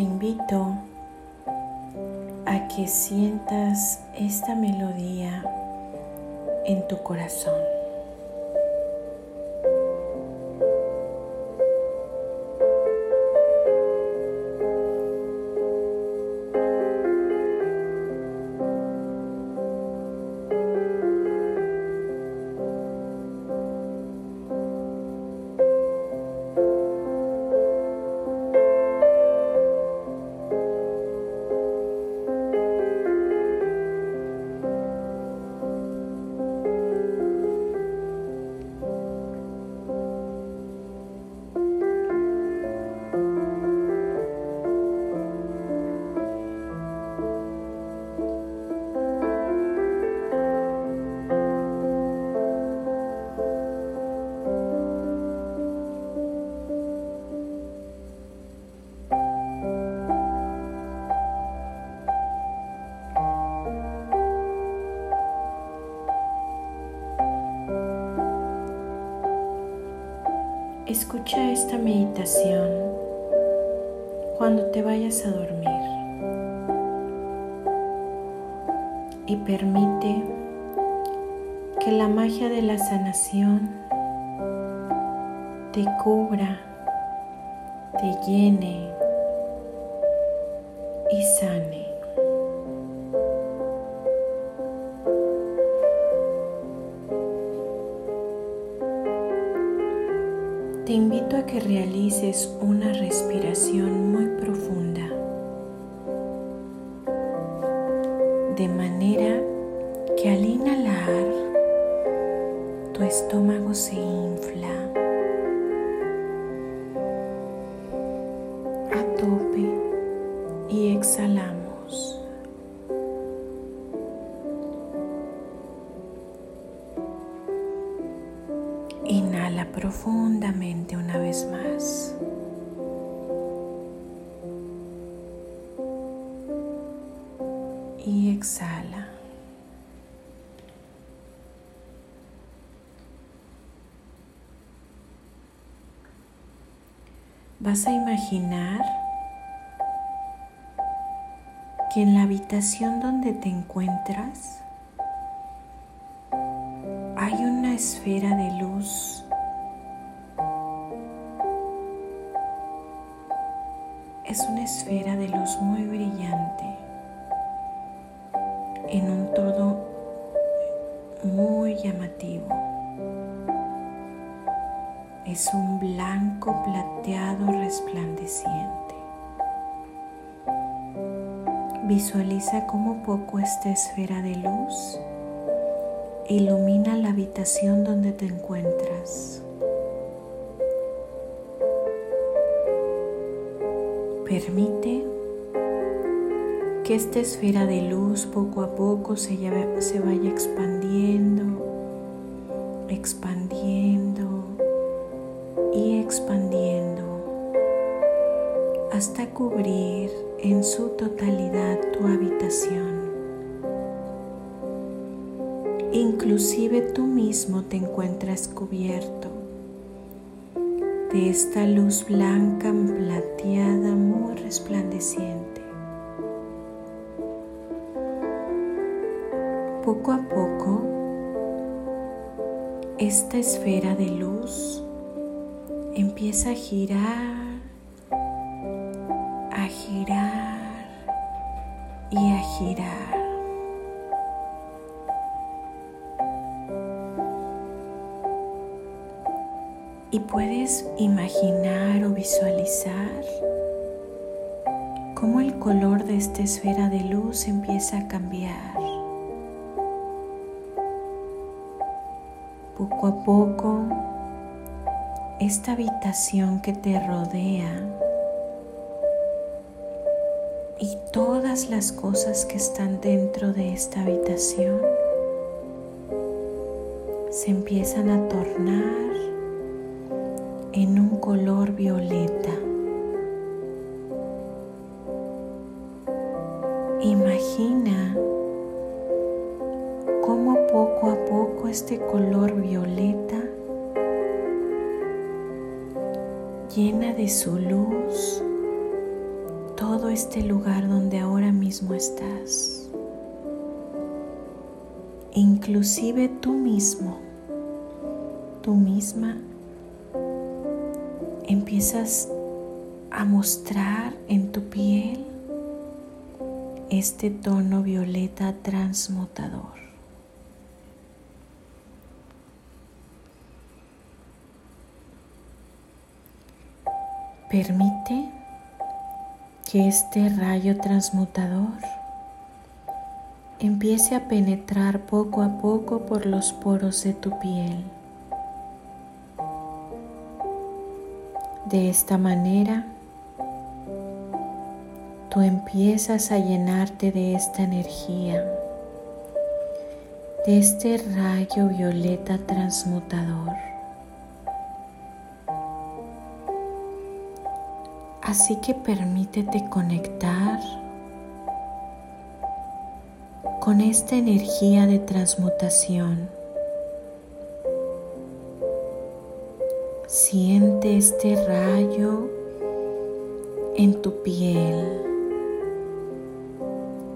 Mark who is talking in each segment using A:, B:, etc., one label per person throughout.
A: te invito a que sientas esta melodía en tu corazón. Cuando te vayas a dormir. Y permite que la magia de la sanación te cubra, te llene Profundamente una vez más. Y exhala. Vas a imaginar que en la habitación donde te encuentras hay una esfera de luz esfera de luz muy brillante en un todo muy llamativo. Es un blanco plateado resplandeciente. Visualiza cómo poco esta esfera de luz ilumina la habitación donde te encuentras. Permite que esta esfera de luz poco a poco se, se vaya expandiendo, expandiendo y expandiendo hasta cubrir en su totalidad tu habitación. Inclusive tú mismo te encuentras cubierto de esta luz blanca plateada muy resplandeciente. Poco a poco, esta esfera de luz empieza a girar, habitación que te rodea y todas las cosas que están dentro de esta habitación se empiezan a tornar en un color violeta. Imagina cómo poco a poco este color violeta llena de su luz todo este lugar donde ahora mismo estás. Inclusive tú mismo, tú misma, empiezas a mostrar en tu piel este tono violeta transmutador. Permite que este rayo transmutador empiece a penetrar poco a poco por los poros de tu piel. De esta manera, tú empiezas a llenarte de esta energía, de este rayo violeta transmutador. Así que permítete conectar con esta energía de transmutación. Siente este rayo en tu piel.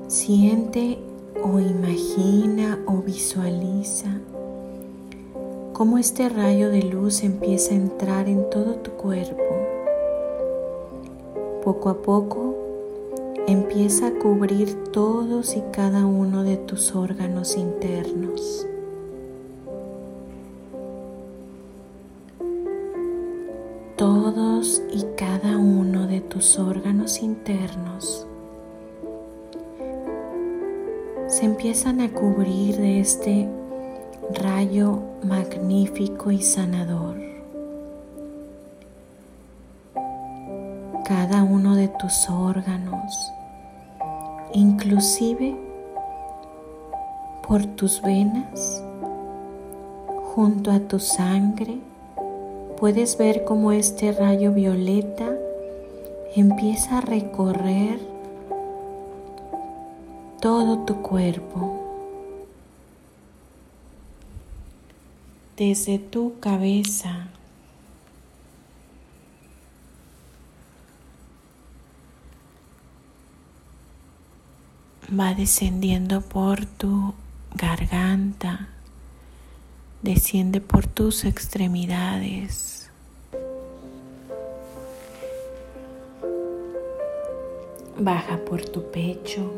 A: Siente o imagina o visualiza cómo este rayo de luz empieza a entrar en todo tu cuerpo poco a poco empieza a cubrir todos y cada uno de tus órganos internos. Todos y cada uno de tus órganos internos se empiezan a cubrir de este rayo magnífico y sanador. Cada uno de tus órganos, inclusive por tus venas, junto a tu sangre, puedes ver cómo este rayo violeta empieza a recorrer todo tu cuerpo. Desde tu cabeza va descendiendo por tu garganta, desciende por tus extremidades. Baja por tu pecho.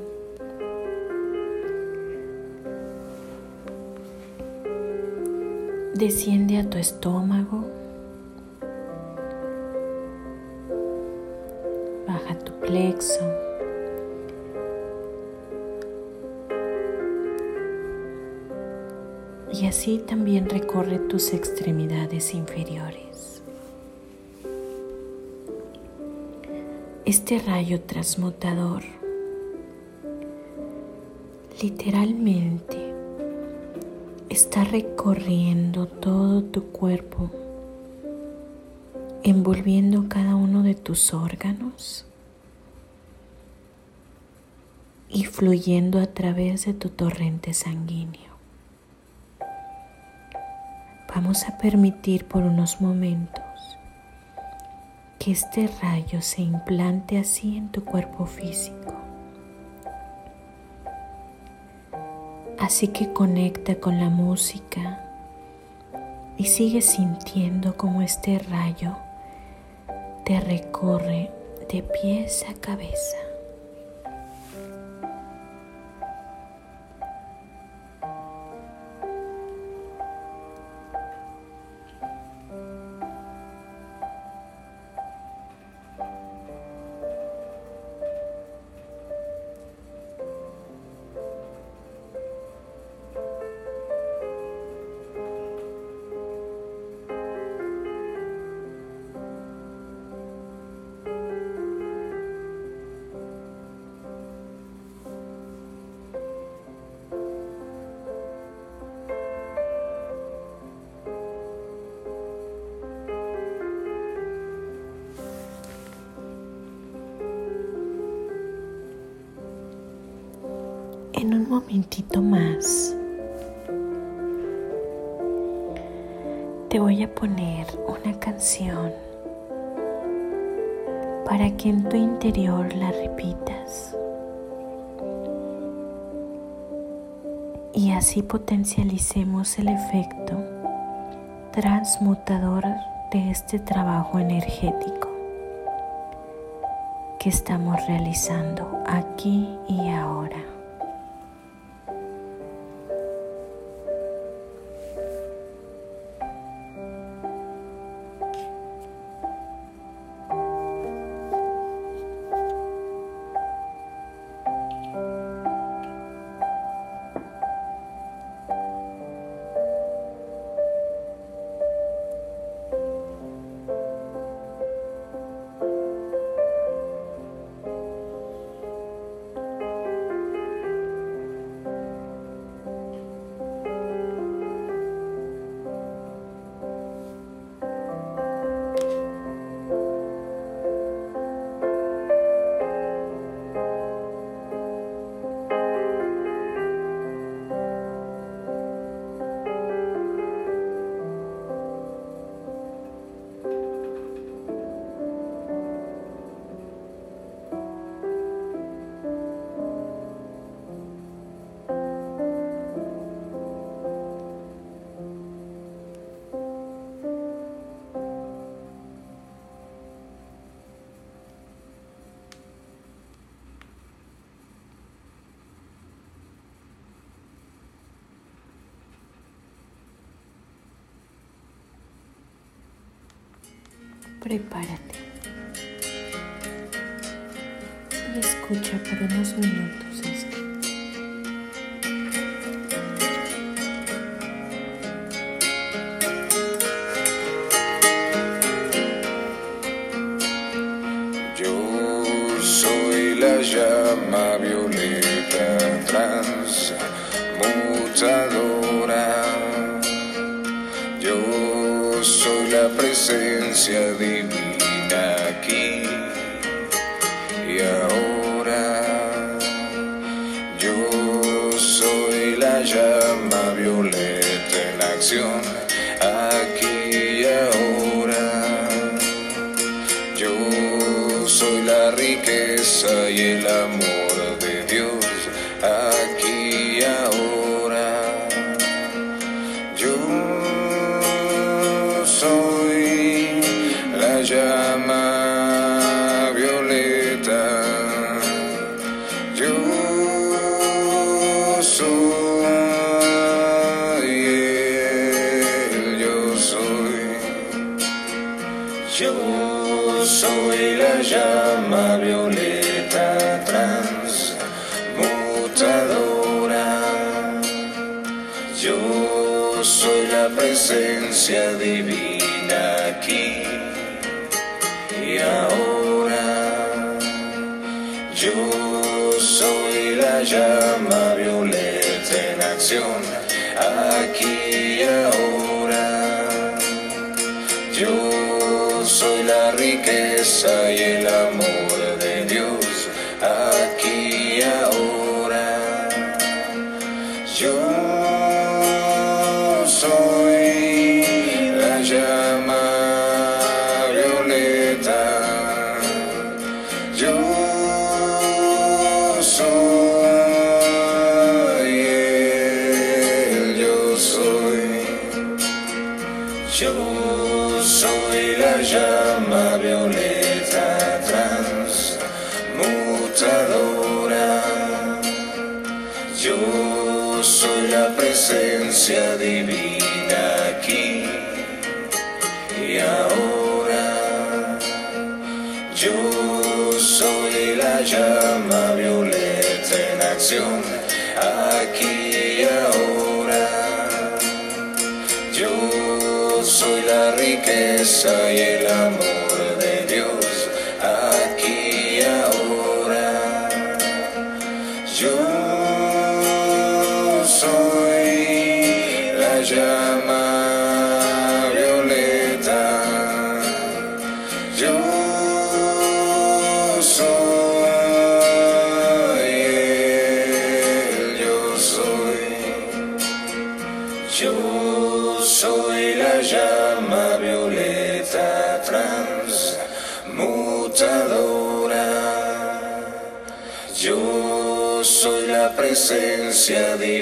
A: Desciende a tu estómago. Baja tu plexo. Y así también recorre tus extremidades inferiores. Este rayo transmutador literalmente está recorriendo todo tu cuerpo, envolviendo cada uno de tus órganos y fluyendo a través de tu torrente sanguíneo. Vamos a permitir por unos momentos que este rayo se implante así en tu cuerpo físico. Así que conecta con la música y sigue sintiendo como este rayo te recorre de pies a cabeza. te voy a poner una canción para que en tu interior la repitas y así potencialicemos el efecto transmutador de este trabajo energético que estamos realizando aquí y ahora. prepárate. Y escucha por unos minutos
B: la riqueza y el amor de Dios.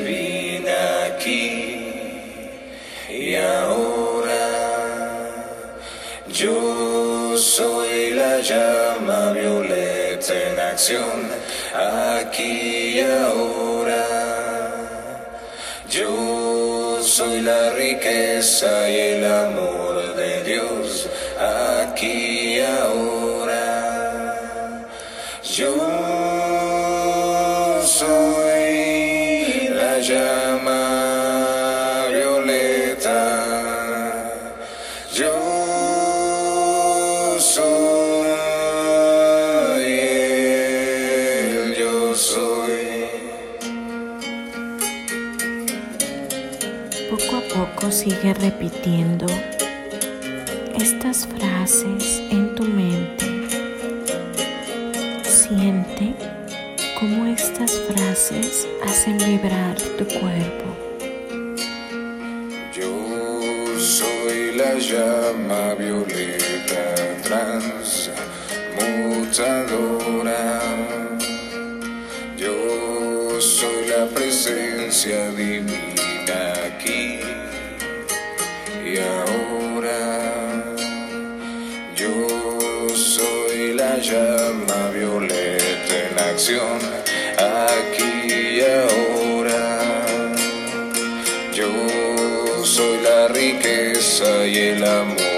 B: Divina aquí y ahora. Yo soy la llama violeta en acción aquí y ahora. Yo soy la riqueza y el amor de Dios
A: repitiendo estas frases en tu mente. Siente cómo estas frases hacen vibrar tu cuerpo.
B: Yo soy la llama violeta transmutadora. Yo soy la presencia y ahora. Yo soy la llama violeta en acción aquí y ahora. Yo soy la riqueza y el amor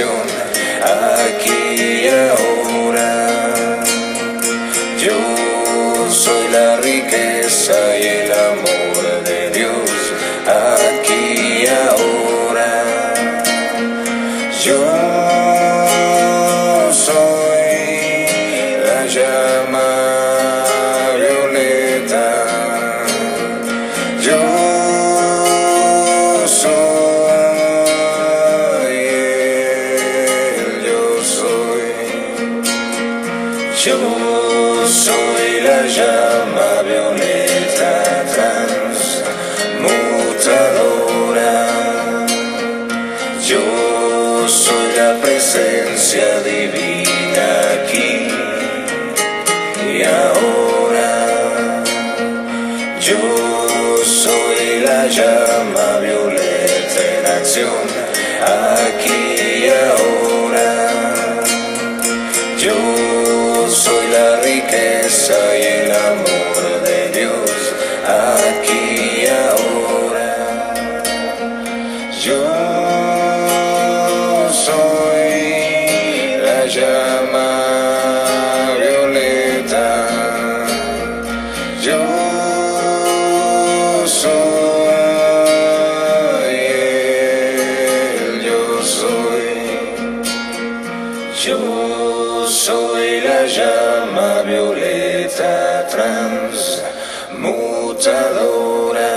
B: aquí y ahora. Yo soy la riqueza y el amor de Dios aquí y ahora. Yo llama violeta transmutadora.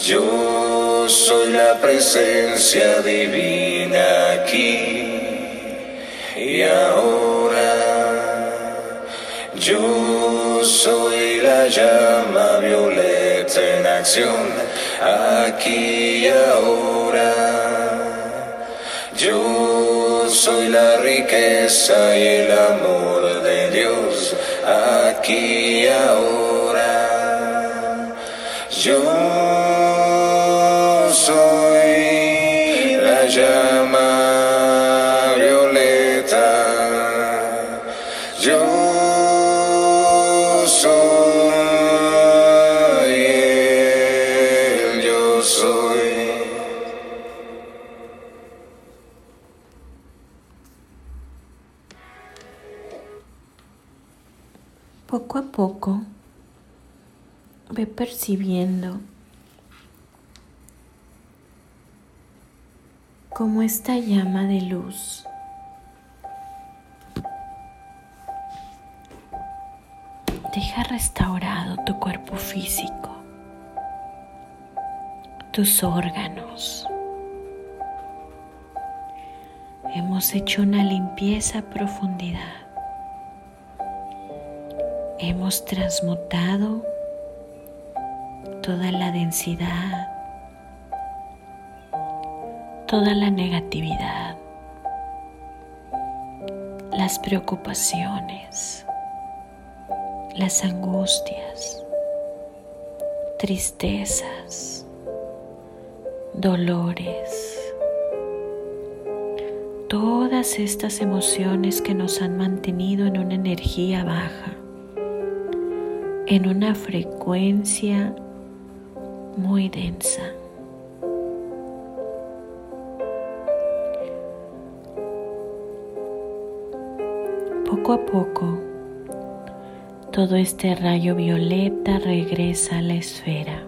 B: Yo soy la presencia divina aquí y ahora. Yo soy la llama violeta en acción aquí y ahora. Soy la riqueza y el amor de Dios aquí y ahora. Yo
A: Poco ve percibiendo cómo esta llama de luz deja restaurado tu cuerpo físico, tus órganos. Hemos hecho una limpieza a profundidad hemos transmutado toda la densidad, toda la negatividad, las preocupaciones, las angustias, tristezas, dolores, todas estas emociones que nos han mantenido en una energía baja en una frecuencia muy densa. Poco a poco, todo este rayo violeta regresa a la esfera.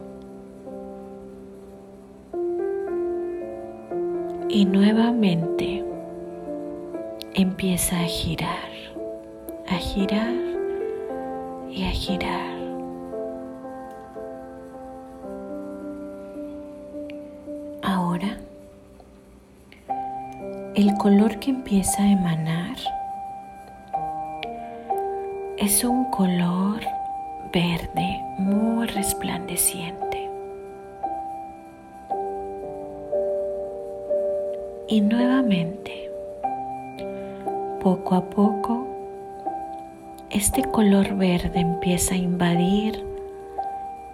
A: Y nuevamente empieza a girar, a girar y a girar. Color que empieza a emanar es un color verde muy resplandeciente. Y nuevamente, poco a poco, este color verde empieza a invadir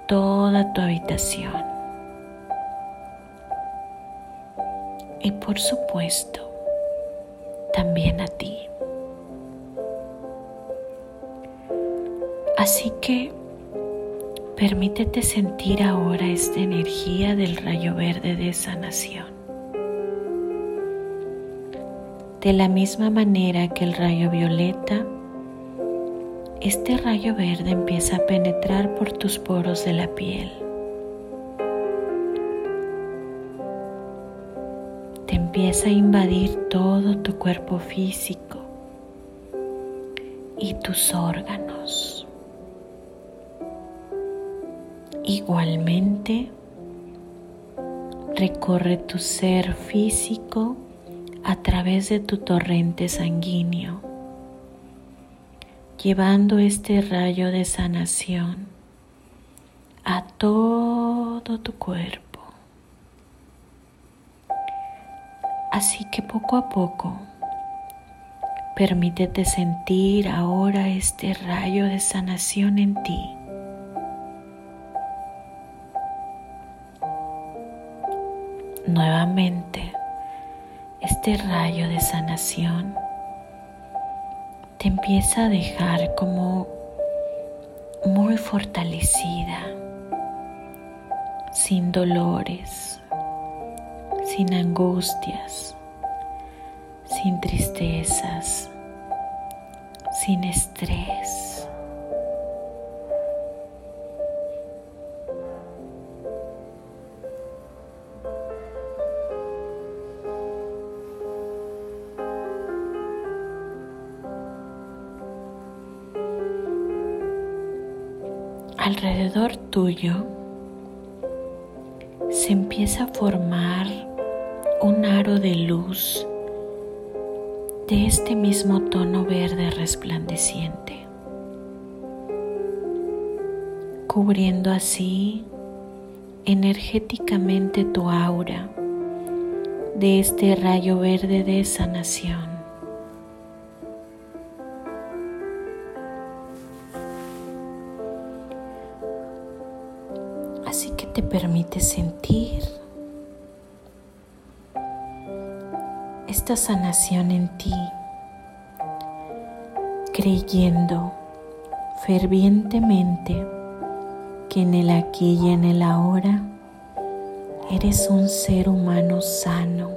A: toda tu habitación. Y por supuesto, permítete sentir ahora esta energía del rayo verde de sanación. De la misma manera que el rayo violeta, este rayo verde empieza a penetrar por tus poros de la piel empieza a invadir todo tu cuerpo físico y tus órganos. Igualmente, recorre tu ser físico a través de tu torrente sanguíneo, llevando este rayo de sanación a todo tu cuerpo. Así que poco a poco, permítete sentir ahora este rayo de sanación en ti. Nuevamente, este rayo de sanación te empieza a dejar como muy fortalecida, sin dolores, sin angustias, sin tristezas, sin estrés. Tuyo se empieza a formar un aro de luz de este mismo tono verde resplandeciente, cubriendo así energéticamente tu aura de este rayo verde de sanación. Te permite sentir esta sanación en ti, creyendo fervientemente que en el aquí y en el ahora eres un ser humano sano,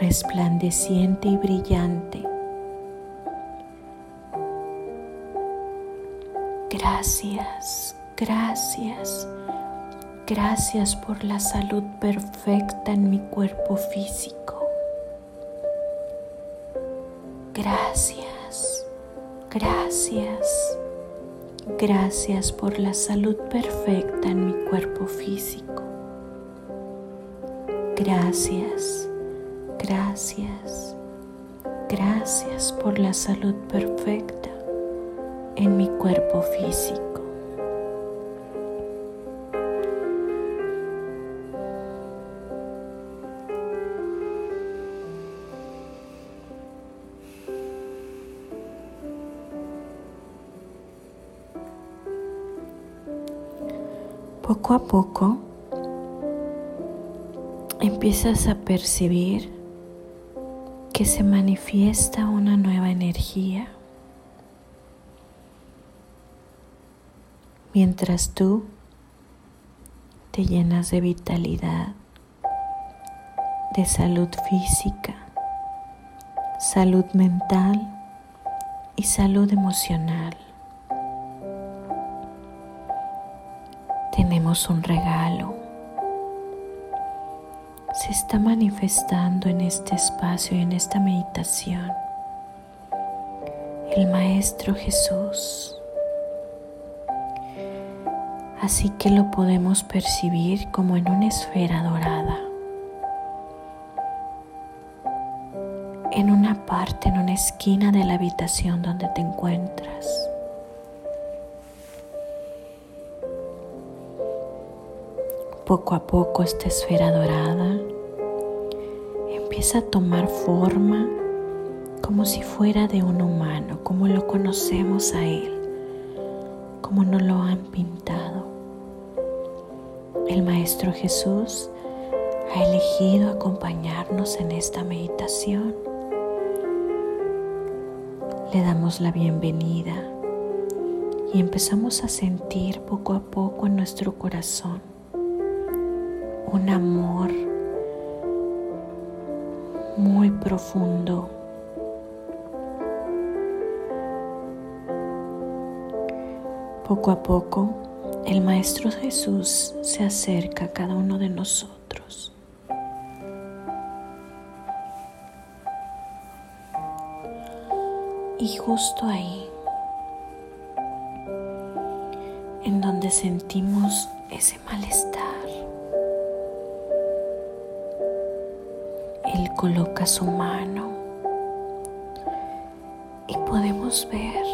A: resplandeciente y brillante. Gracias, gracias, gracias por la salud perfecta en mi cuerpo físico. Gracias, gracias, gracias por la salud perfecta en mi cuerpo físico. Gracias, gracias, gracias por la salud perfecta en mi cuerpo físico. Poco a poco empiezas a percibir que se manifiesta una nueva energía. Mientras tú te llenas de vitalidad, de salud física, salud mental y salud emocional. Un regalo se está manifestando en este espacio y en esta meditación. El Maestro Jesús. Así que lo podemos percibir como en una esfera dorada. En una parte, en una esquina de la habitación donde te encuentras. Poco a poco esta esfera dorada empieza a tomar forma como si fuera de un humano, como lo conocemos a Él, como nos lo han pintado. El Maestro Jesús ha elegido acompañarnos en esta meditación. Le damos la bienvenida y empezamos a sentir poco a poco en nuestro corazón un amor muy profundo. Poco a poco, el Maestro Jesús se acerca a cada uno de nosotros. Y justo ahí, en donde sentimos ese malestar, coloca su mano y podemos ver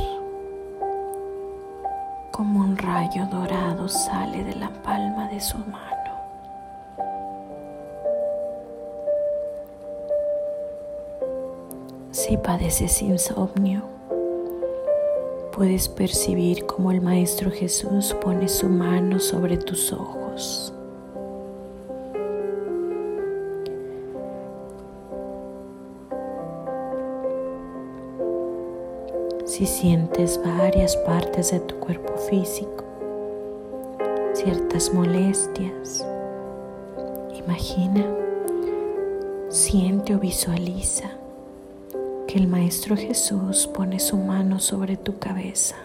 A: como un rayo dorado sale de la palma de su mano. Si padeces insomnio, puedes percibir como el Maestro Jesús pone su mano sobre tus ojos. Si sientes varias partes de tu cuerpo físico, ciertas molestias, imagina, siente o visualiza que el Maestro Jesús pone su mano sobre tu cabeza.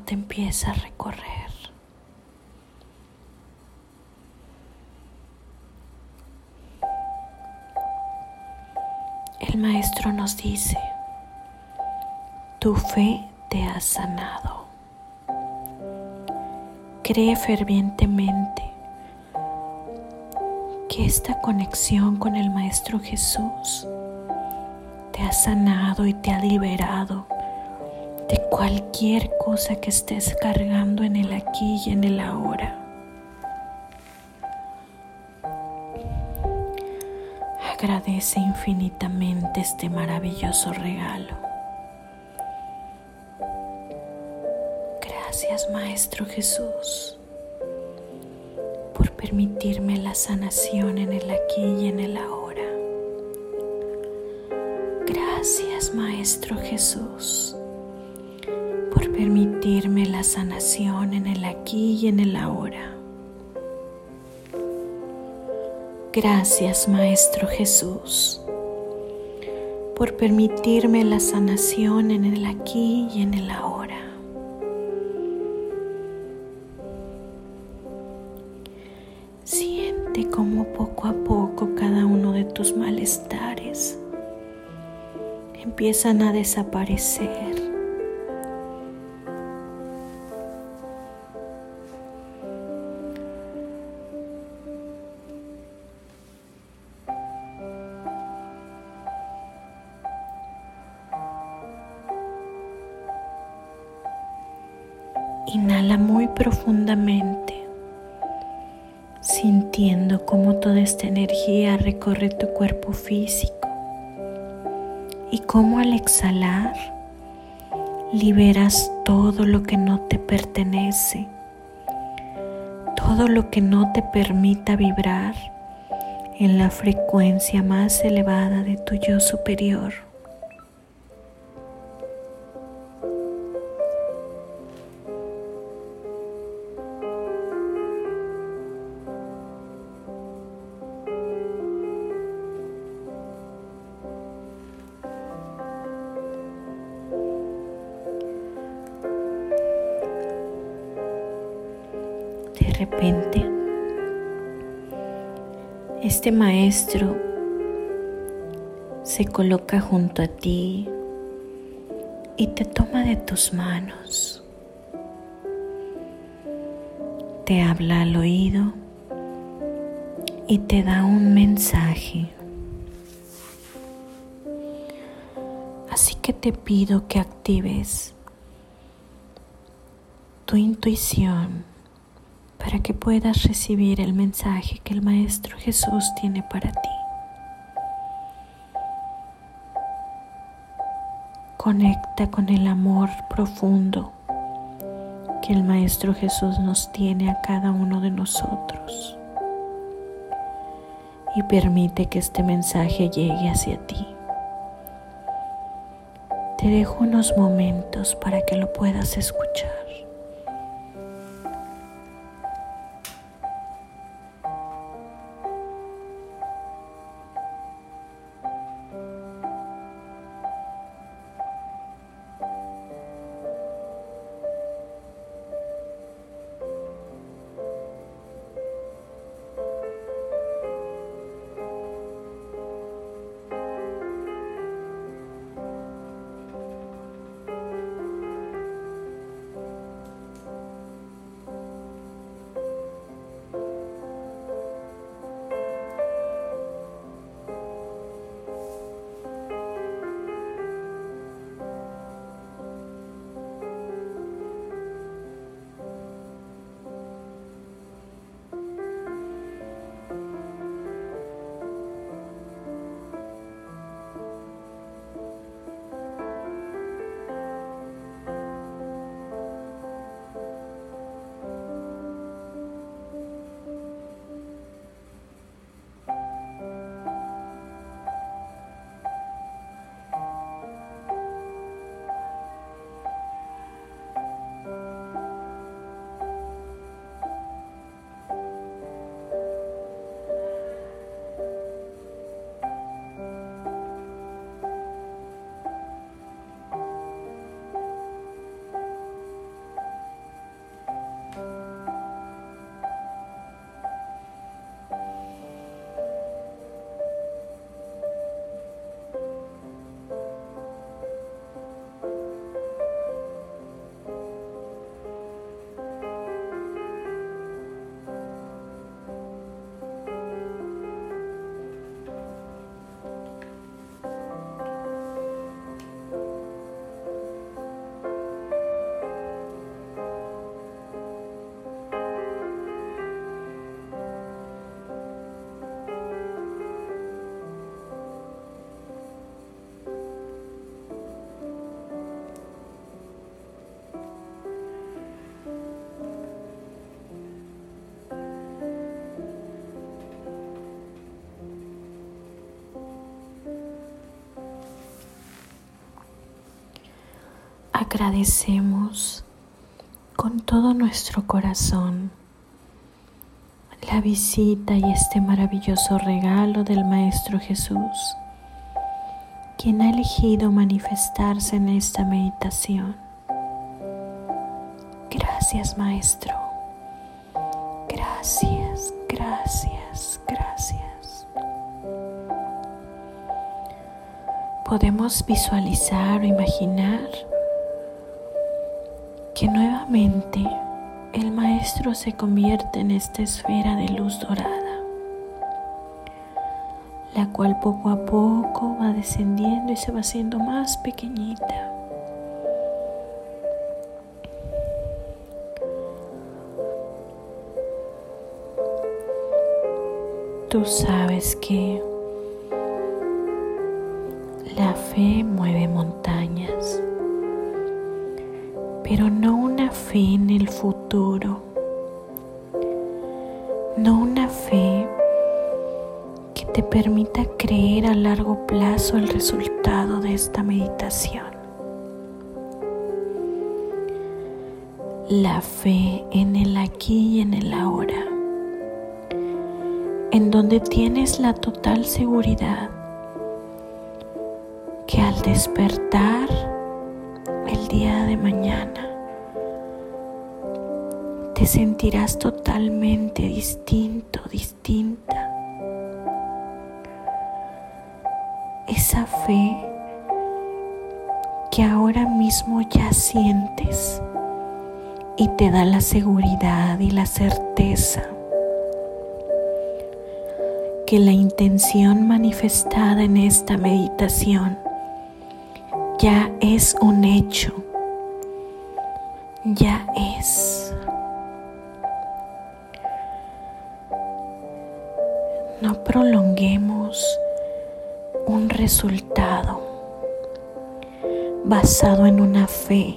A: Te empieza a recorrer. El maestro nos dice, tu fe te ha sanado. Cree fervientemente que esta conexión con el Maestro Jesús te ha sanado y te ha liberado cualquier cosa que estés cargando en el aquí y en el ahora. Agradece infinitamente este maravilloso regalo. Gracias Maestro Jesús por permitirme la sanación en el aquí y en el ahora. Gracias Maestro Jesús permitirme la sanación en el aquí y en el ahora. Gracias Maestro Jesús por permitirme la sanación en el aquí y en el ahora. Siente como poco a poco cada uno de tus malestares empiezan a desaparecer. Inhala muy profundamente, sintiendo cómo toda esta energía recorre tu cuerpo físico y cómo al exhalar liberas todo lo que no te pertenece, todo lo que no te permita vibrar en la frecuencia más elevada de tu yo superior. Maestro se coloca junto a ti y te toma de tus manos, te habla al oído y te da un mensaje. Así que te pido que actives tu intuición para que puedas recibir el mensaje que el Maestro Jesús tiene para ti. Conecta con el amor profundo que el Maestro Jesús nos tiene a cada uno de nosotros y permite que este mensaje llegue hacia ti. Te dejo unos momentos para que lo puedas escuchar. Agradecemos con todo nuestro corazón la visita y este maravilloso regalo del Maestro Jesús, quien ha elegido manifestarse en esta meditación. Gracias Maestro. Gracias, gracias, gracias. Podemos visualizar o imaginar el Maestro se convierte en esta esfera de luz dorada, la cual poco a poco va descendiendo y se va haciendo más pequeñita. Tú sabes que la fe mueve montañas pero no fe en el futuro, no una fe que te permita creer a largo plazo el resultado de esta meditación. La fe en el aquí y en el ahora, en donde tienes la total seguridad que al despertar te sentirás totalmente distinto, distinta. Esa fe que ahora mismo ya sientes y te da la seguridad y la certeza que la intención manifestada en esta meditación ya es un hecho, ya es. No prolonguemos un resultado basado en una fe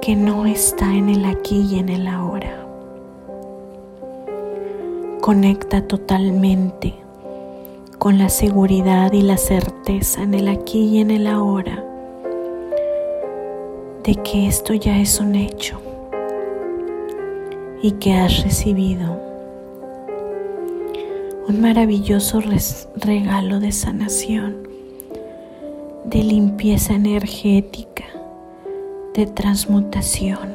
A: que no está en el aquí y en el ahora. Conecta totalmente con la seguridad y la certeza en el aquí y en el ahora de que esto ya es un hecho y que has recibido un maravilloso regalo de sanación, de limpieza energética, de transmutación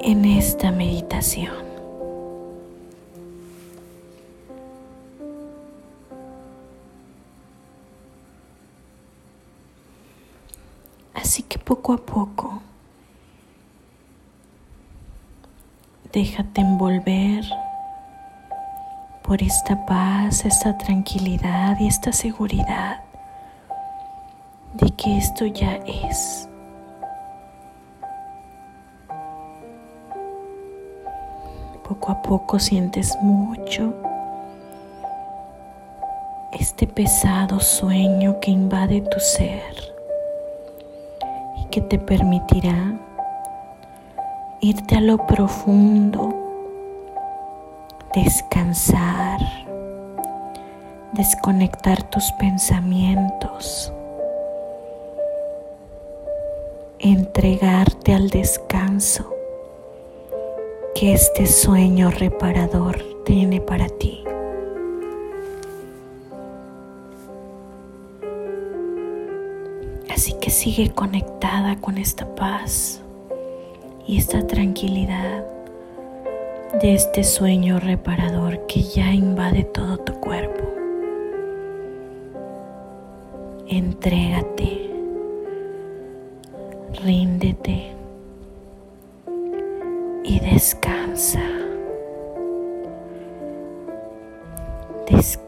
A: en esta meditación. Así que poco a poco déjate envolver por esta paz, esta tranquilidad y esta seguridad de que esto ya es. Poco a poco sientes mucho este pesado sueño que invade tu ser que te permitirá irte a lo profundo, descansar, desconectar tus pensamientos, entregarte al descanso que este sueño reparador tiene para ti. Así que sigue conectada con esta paz y esta tranquilidad de este sueño reparador que ya invade todo tu cuerpo. Entrégate, ríndete y descansa. Descansa.